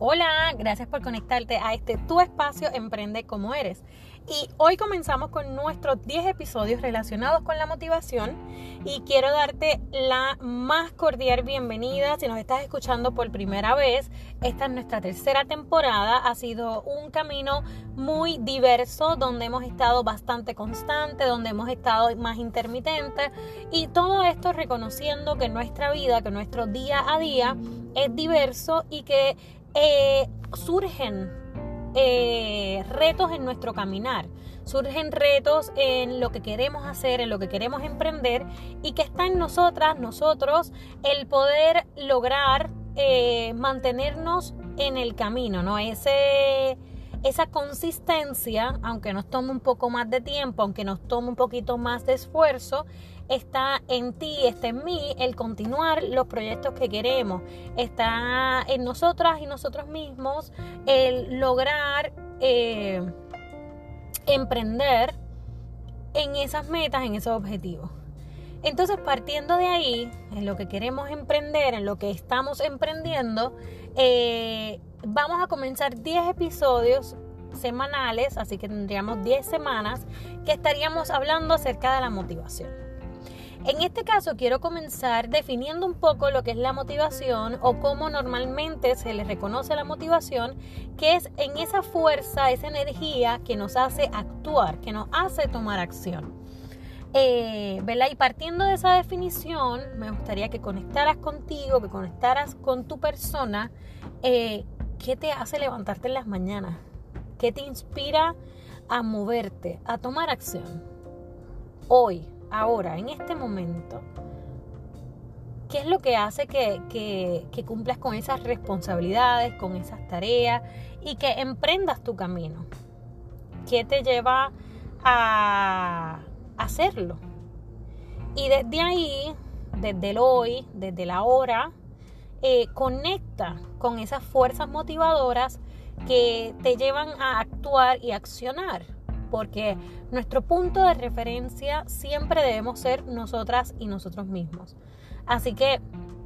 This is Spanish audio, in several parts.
Hola, gracias por conectarte a este tu espacio Emprende como eres. Y hoy comenzamos con nuestros 10 episodios relacionados con la motivación y quiero darte la más cordial bienvenida si nos estás escuchando por primera vez. Esta es nuestra tercera temporada, ha sido un camino muy diverso donde hemos estado bastante constante, donde hemos estado más intermitente y todo esto reconociendo que nuestra vida, que nuestro día a día es diverso y que eh, surgen eh, retos en nuestro caminar, surgen retos en lo que queremos hacer, en lo que queremos emprender y que está en nosotras, nosotros, el poder lograr eh, mantenernos en el camino, ¿no? Ese, esa consistencia, aunque nos tome un poco más de tiempo, aunque nos tome un poquito más de esfuerzo, está en ti, está en mí el continuar los proyectos que queremos. Está en nosotras y nosotros mismos el lograr eh, emprender en esas metas, en esos objetivos. Entonces, partiendo de ahí, en lo que queremos emprender, en lo que estamos emprendiendo, eh, vamos a comenzar 10 episodios semanales, así que tendríamos 10 semanas que estaríamos hablando acerca de la motivación. En este caso quiero comenzar definiendo un poco lo que es la motivación o cómo normalmente se le reconoce la motivación, que es en esa fuerza, esa energía que nos hace actuar, que nos hace tomar acción. Eh, Y partiendo de esa definición, me gustaría que conectaras contigo, que conectaras con tu persona. Eh, ¿Qué te hace levantarte en las mañanas? ¿Qué te inspira a moverte, a tomar acción? Hoy, ahora, en este momento, ¿qué es lo que hace que, cumplas con esas responsabilidades, con esas tareas y que emprendas tu camino? ¿Qué te lleva a hacerlo? Y desde ahí, desde el hoy, desde la hora, eh, conecta con esas fuerzas motivadoras que te llevan a actuar y accionar porque nuestro punto de referencia siempre debemos ser nosotras y nosotros mismos. Así que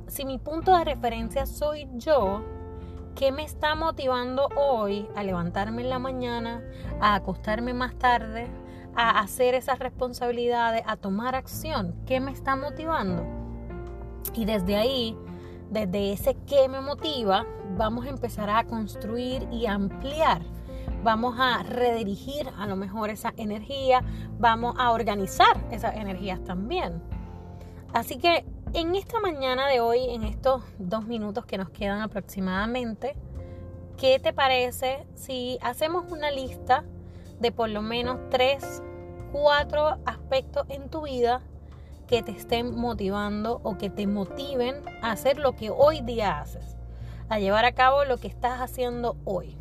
si mi punto de referencia soy yo, ¿qué me está motivando hoy a levantarme en la mañana, a acostarme más tarde, a hacer esas responsabilidades, a tomar acción? ¿Qué me está motivando? Y desde ahí, desde ese qué me motiva, vamos a empezar a construir y ampliar vamos a redirigir a lo mejor esa energía, vamos a organizar esas energías también. Así que en esta mañana de hoy, en estos dos minutos que nos quedan aproximadamente, ¿qué te parece si hacemos una lista de por lo menos tres, cuatro aspectos en tu vida que te estén motivando o que te motiven a hacer lo que hoy día haces, a llevar a cabo lo que estás haciendo hoy?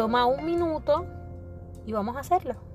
Toma un minuto y vamos a hacerlo.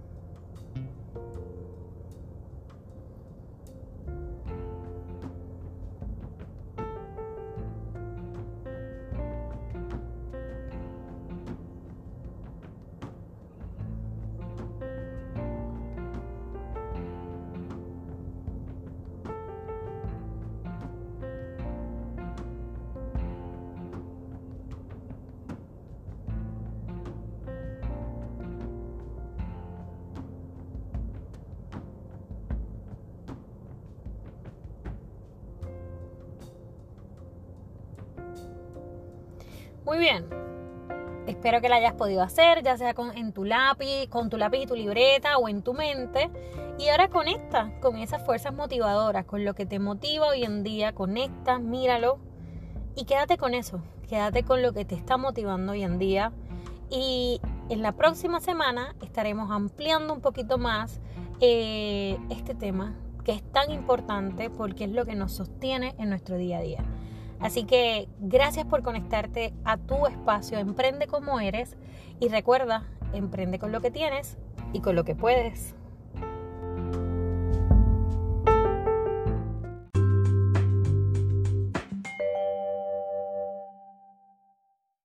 Muy bien. Espero que la hayas podido hacer, ya sea con, en tu lápiz, con tu lápiz y tu libreta o en tu mente. Y ahora conecta con esas fuerzas motivadoras, con lo que te motiva hoy en día. Conecta, míralo y quédate con eso. Quédate con lo que te está motivando hoy en día. Y en la próxima semana estaremos ampliando un poquito más eh, este tema que es tan importante porque es lo que nos sostiene en nuestro día a día. Así que gracias por conectarte a tu espacio, emprende como eres y recuerda, emprende con lo que tienes y con lo que puedes.